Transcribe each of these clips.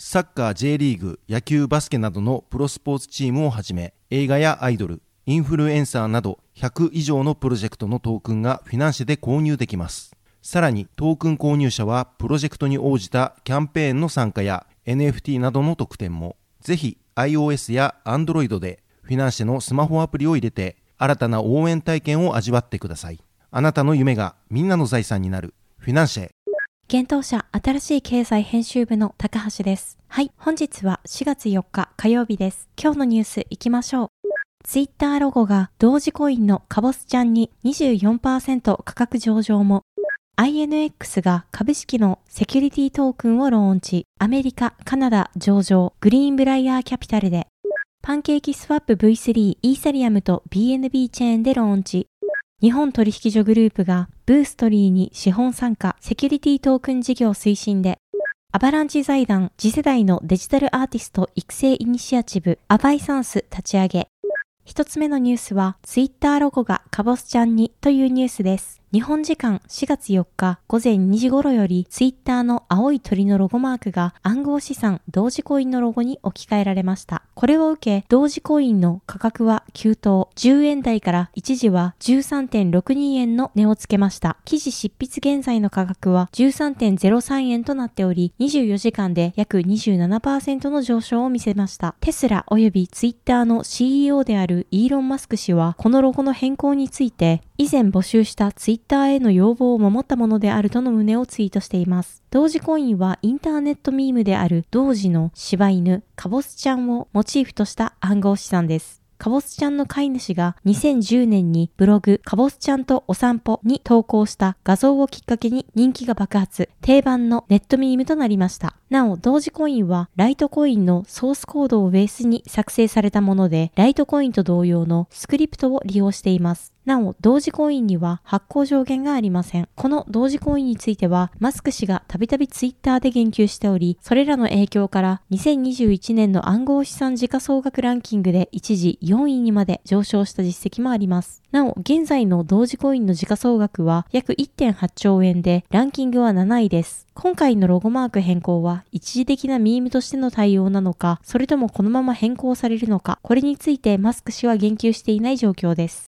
サッカー J リーグ野球バスケなどのプロスポーツチームをはじめ映画やアイドルインフルエンサーなど100以上のプロジェクトのトークンがフィナンシェで購入できます。さらにトークン購入者はプロジェクトに応じたキャンペーンの参加や NFT などの特典もぜひ iOS や Android でフィナンシェのスマホアプリを入れて新たな応援体験を味わってください。あなたの夢がみんなの財産になる。フィナンシェ。現当社新しい経済編集部の高橋です。はい、本日は4月4日火曜日です。今日のニュース行きましょう。ツイッターロゴが同時コインのカボスちゃんに24%価格上場も INX が株式のセキュリティトークンをローンチ、アメリカ、カナダ上場、グリーンブライヤーキャピタルで、パンケーキスワップ V3 イーサリアムと BNB チェーンでローンチ、日本取引所グループがブーストリーに資本参加セキュリティトークン事業推進でアバランチ財団次世代のデジタルアーティスト育成イニシアチブアバイサンス立ち上げ一つ目のニュースはツイッターロゴがカボスちゃんにというニュースです。日本時間4月4日午前2時頃よりツイッターの青い鳥のロゴマークが暗号資産同時コインのロゴに置き換えられました。これを受け同時コインの価格は急騰10円台から一時は13.62円の値をつけました。記事執筆現在の価格は13.03円となっており24時間で約27%の上昇を見せました。テスラ及びツイッターの CEO であるイーロン・マスク氏はこのロゴの変更について以前募集したツイッターへの要望を守ったものであるとの旨をツイートしています。同時コインはインターネットミームである同時の柴犬、カボスちゃんをモチーフとした暗号資産です。カボスちゃんの飼い主が2010年にブログカボスちゃんとお散歩に投稿した画像をきっかけに人気が爆発、定番のネットミームとなりました。なお、同時コインはライトコインのソースコードをベースに作成されたもので、ライトコインと同様のスクリプトを利用しています。なお、同時コインには発行上限がありません。この同時コインについては、マスク氏がたびたびツイッターで言及しており、それらの影響から2021年の暗号資産時価総額ランキングで一時4位にまで上昇した実績もあります。なお、現在の同時コインの時価総額は約1.8兆円で、ランキングは7位です。今回のロゴマーク変更は一時的なミームとしての対応なのか、それともこのまま変更されるのか、これについてマスク氏は言及していない状況です。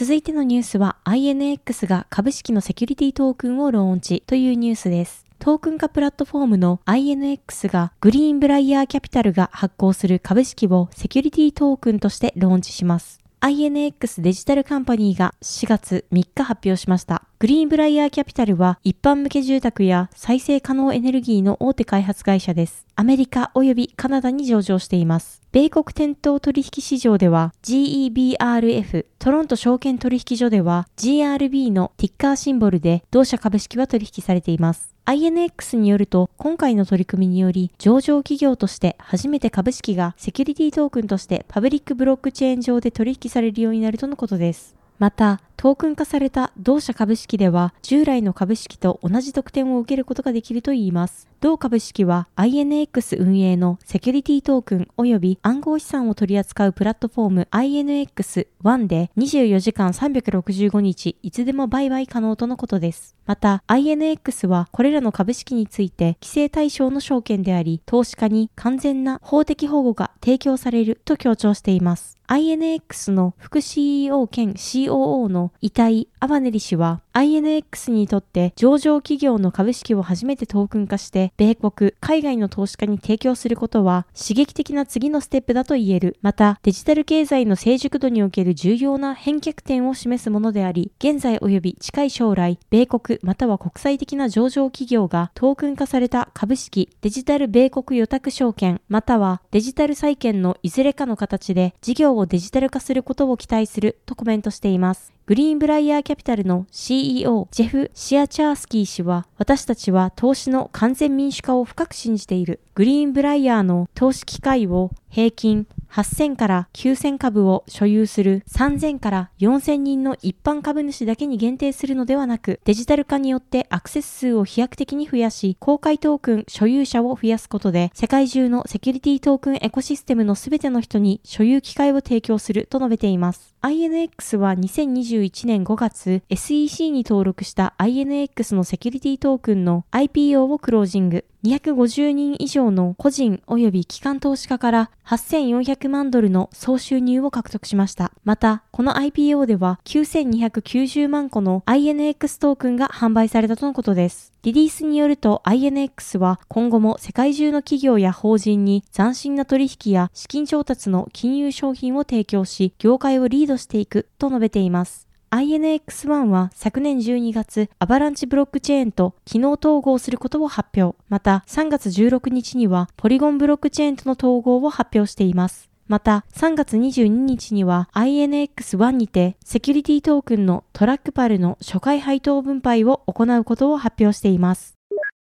続いてのニュースは INX が株式のセキュリティトークンをローンチというニュースです。トークン化プラットフォームの INX がグリーンブライヤーキャピタルが発行する株式をセキュリティトークンとしてローンチします。INX デジタルカンパニーが4月3日発表しました。グリーンブライヤーキャピタルは一般向け住宅や再生可能エネルギーの大手開発会社です。アメリカ及びカナダに上場しています。米国店頭取引市場では GEBRF トロント証券取引所では GRB のティッカーシンボルで同社株式は取引されています。INX によると、今回の取り組みにより、上場企業として初めて株式がセキュリティトークンとしてパブリックブロックチェーン上で取引されるようになるとのことです。また、トークン化された同社株式では、従来の株式と同じ特典を受けることができるといいます。同株式は INX 運営のセキュリティトークン及び暗号資産を取り扱うプラットフォーム INX1 で24時間365日いつでも売買可能とのことです。また INX はこれらの株式について規制対象の証券であり、投資家に完全な法的保護が提供されると強調しています。INX の副 CEO 兼 COO の遺体・アバネリ氏は INX にとって上場企業の株式を初めてトークン化して、米国、海外の投資家に提供することは刺激的な次のステップだと言える。また、デジタル経済の成熟度における重要な返却点を示すものであり、現在及び近い将来、米国または国際的な上場企業がトークン化された株式、デジタル米国予託証券、またはデジタル債券のいずれかの形で事業をデジタル化することを期待するとコメントしています。グリーンブライヤーキャピタルの CE CEO ジェフ・シアチャースキー氏は、私たちは投資の完全民主化を深く信じている。グリーンブライヤーの投資機会を平均8000から9000株を所有する3000から4000人の一般株主だけに限定するのではなく、デジタル化によってアクセス数を飛躍的に増やし、公開トークン所有者を増やすことで、世界中のセキュリティトークンエコシステムのすべての人に所有機会を提供すると述べています。INX は2021年5月 SEC に登録した INX のセキュリティトークンの IPO をクロージング。250人以上の個人及び機関投資家から8400万ドルの総収入を獲得しました。また、この IPO では9290万個の INX トークンが販売されたとのことです。リリースによると INX は今後も世界中の企業や法人に斬新な取引や資金調達の金融商品を提供し、業界をリードしていくと述べています。INX1 は昨年12月、アバランチブロックチェーンと機能統合することを発表。また、3月16日には、ポリゴンブロックチェーンとの統合を発表しています。また、3月22日には INX1 にてセキュリティトークンのトラックパルの初回配当分配を行うことを発表しています。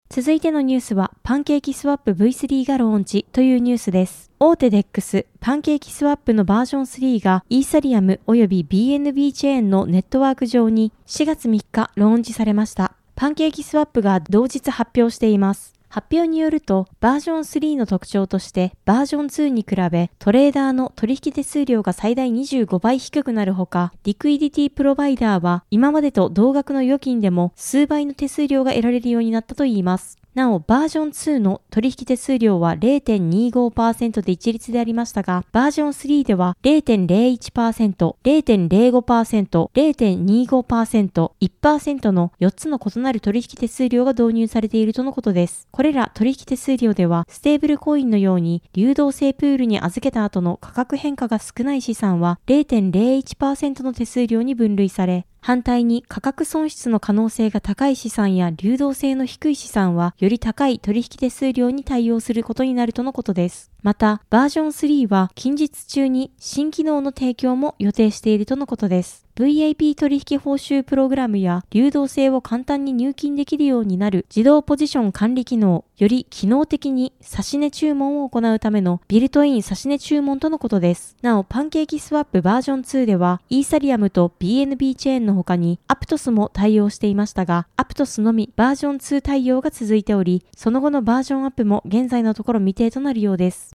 続いてのニュースは、パンケーキスワップ V3 がローンチというニュースです。大手 DEX、パンケーキスワップのバージョン3がイーサリアム及び BNB チェーンのネットワーク上に4月3日ローンチされました。パンケーキスワップが同日発表しています。発表によると、バージョン3の特徴として、バージョン2に比べ、トレーダーの取引手数料が最大25倍低くなるほか、リクイディティプロバイダーは、今までと同額の預金でも数倍の手数料が得られるようになったといいます。なお、バージョン2の取引手数料は0.25%で一律でありましたが、バージョン3では0.01%、0.05%、0.25%、1%の4つの異なる取引手数料が導入されているとのことです。これら取引手数料では、ステーブルコインのように流動性プールに預けた後の価格変化が少ない資産は0.01%の手数料に分類され、反対に価格損失の可能性が高い資産や流動性の低い資産はより高い取引手数料に対応することになるとのことです。また、バージョン3は近日中に新機能の提供も予定しているとのことです。VIP 取引報酬プログラムや流動性を簡単に入金できるようになる自動ポジション管理機能、より機能的に指値注文を行うためのビルトイン指値注文とのことです。なお、パンケーキスワップバージョン2では、イーサリアムと BNB チェーンの他にアプトスも対応していましたが、アプトスのみバージョン2対応が続いており、その後のバージョンアップも現在のところ未定となるようです。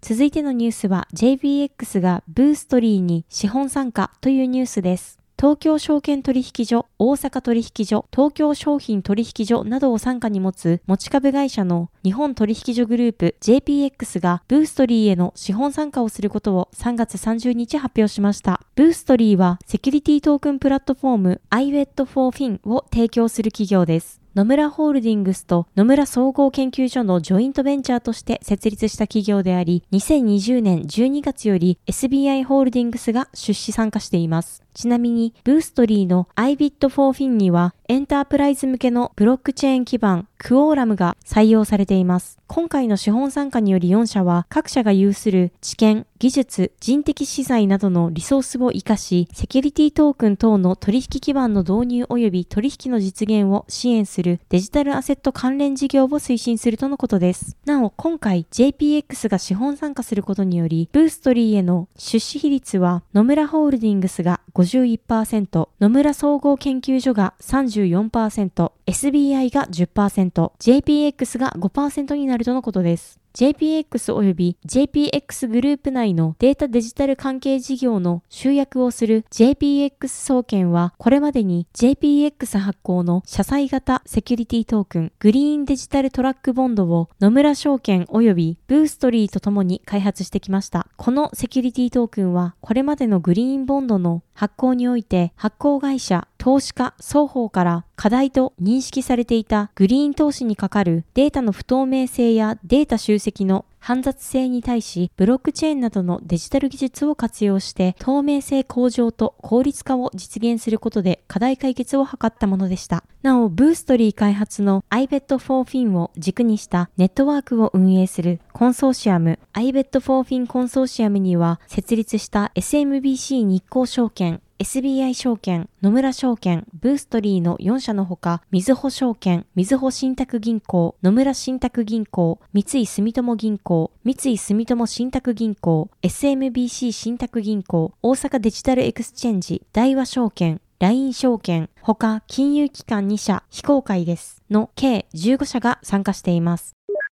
続いてのニュースは JBX がブーストリーに資本参加というニュースです。東京証券取引所、大阪取引所、東京商品取引所などを傘下に持つ持ち株会社の日本取引所グループ JPX がブーストリーへの資本参加をすることを3月30日発表しました。ブーストリーはセキュリティトークンプラットフォーム iWet4Fin を提供する企業です。野村ホールディングスと野村総合研究所のジョイントベンチャーとして設立した企業であり、2020年12月より SBI ホールディングスが出資参加しています。ちなみに、ブーストリーの iBit4Fin には、エンタープライズ向けのブロックチェーン基盤、クオーラムが採用されています。今回の資本参加により4社は、各社が有する知見、技術、人的資材などのリソースを活かし、セキュリティトークン等の取引基盤の導入及び取引の実現を支援するデジタルアセット関連事業を推進するとのことです。なお、今回 JPX が資本参加することにより、ブーストリーへの出資比率は野村ホールディングスが51%、野村総合研究所が35% 34%、SBI が10%、JPX が5%になるとのことです。JPX 及び JPX グループ内のデータデジタル関係事業の集約をする JPX 総研はこれまでに JPX 発行の社債型セキュリティトークングリーンデジタルトラックボンドを野村証券及びブーストリーとともに開発してきました。このセキュリティトークンはこれまでのグリーンボンドの発行において発行会社、投資家双方から課題と認識されていたグリーン投資にかかるデータの不透明性やデータ集積の煩雑性に対し、ブロックチェーンなどのデジタル技術を活用して、透明性向上と効率化を実現することで課題解決を図ったものでした。なお、ブーストリー開発の iBet for Fin を軸にしたネットワークを運営するコンソーシアム iBet for Fin コンソーシアムには設立した SMBC 日興証券 SBI 証券、野村証券、ブーストリーの4社のほか、みずほ証券、みずほ信託銀行、野村信託銀行、三井住友銀行、三井住友信託銀行、SMBC 信託銀行、大阪デジタルエクスチェンジ、大和証券、LINE 証券、他金融機関2社、非公開です。の計15社が参加しています。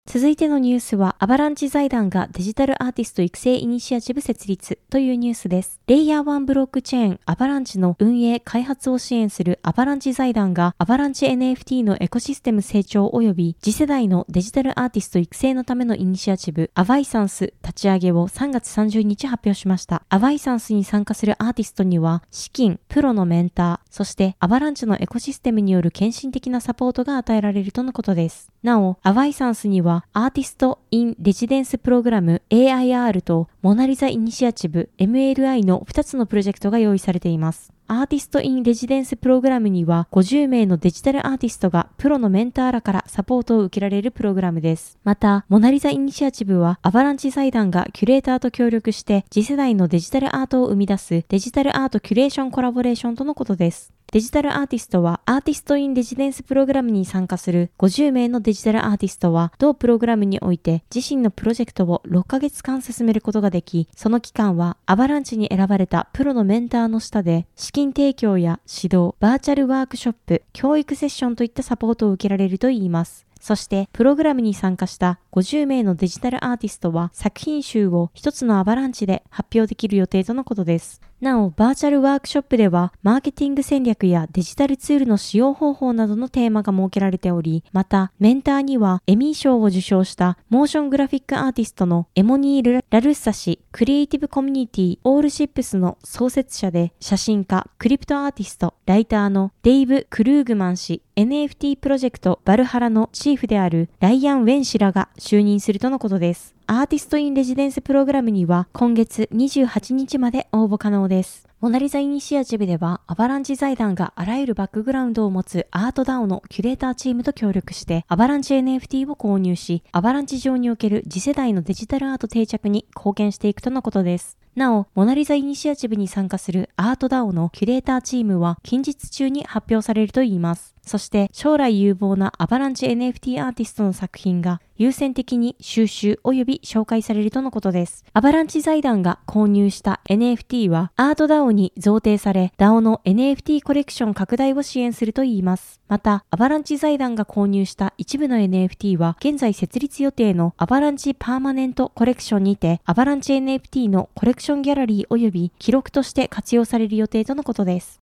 続いてのニュースは、アバランチ財団がデジタルアーティスト育成イニシアチブ設立というニュースです。レイヤー1ブロックチェーンアバランチの運営開発を支援するアバランチ財団がアバランチ NFT のエコシステム成長及び次世代のデジタルアーティスト育成のためのイニシアチブアバイサンス立ち上げを3月30日発表しました。アバイサンスに参加するアーティストには資金、プロのメンター、そしてアバランチのエコシステムによる献身的なサポートが与えられるとのことです。なお、アバイサンスにはアーティスト・イン・レジデンス・プログラム AIR とモナリザ・イニシアチブ MLI の2つのプロジェクトが用意されています。アーティスト・イン・レジデンス・プログラムには50名のデジタルアーティストがプロのメンターらからサポートを受けられるプログラムです。また、モナリザ・イニシアチブはアバランチ財団がキュレーターと協力して次世代のデジタルアートを生み出すデジタルアートキュレーションコラボレーションとのことです。デジタルアーティストはアーティストインレジデンスプログラムに参加する50名のデジタルアーティストは同プログラムにおいて自身のプロジェクトを6ヶ月間進めることができ、その期間はアバランチに選ばれたプロのメンターの下で資金提供や指導、バーチャルワークショップ、教育セッションといったサポートを受けられるといいます。そして、プログラムに参加した50名のデジタルアーティストは作品集を一つのアバランチで発表できる予定とのことです。なお、バーチャルワークショップでは、マーケティング戦略やデジタルツールの使用方法などのテーマが設けられており、また、メンターにはエミー賞を受賞したモーショングラフィックアーティストのエモニール・ラルッサ氏、クリエイティブコミュニティオールシップスの創設者で、写真家、クリプトアーティスト、ライターのデイブ・クルーグマン氏、NFT プロジェクトバルハラのチーフであるライアン・ウェン氏らが就任するとのことです。アーティストインレジデンスプログラムには今月28日まで応募可能です。モナリザイニシアチブでは、アバランチ財団があらゆるバックグラウンドを持つアートダオのキュレーターチームと協力して、アバランチ NFT を購入し、アバランチ上における次世代のデジタルアート定着に貢献していくとのことです。なお、モナリザイニシアチブに参加するアートダオのキュレーターチームは近日中に発表されるといいます。そして将来有望なアバランチ NFT アーティストの作品が優先的に収集及び紹介されるとのことです。アバランチ財団が購入した NFT はアート DAO に贈呈され DAO の NFT コレクション拡大を支援するといいます。また、アバランチ財団が購入した一部の NFT は現在設立予定のアバランチパーマネントコレクションにてアバランチ NFT のコレクションギャラリー及び記録として活用される予定とのことです。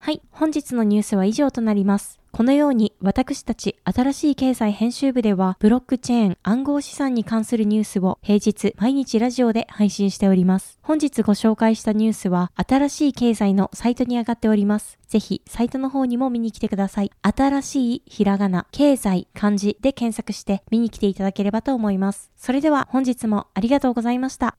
はい、本日のニュースは以上となります。このように私たち新しい経済編集部ではブロックチェーン暗号資産に関するニュースを平日毎日ラジオで配信しております。本日ご紹介したニュースは新しい経済のサイトに上がっております。ぜひサイトの方にも見に来てください。新しいひらがな、経済、漢字で検索して見に来ていただければと思います。それでは本日もありがとうございました。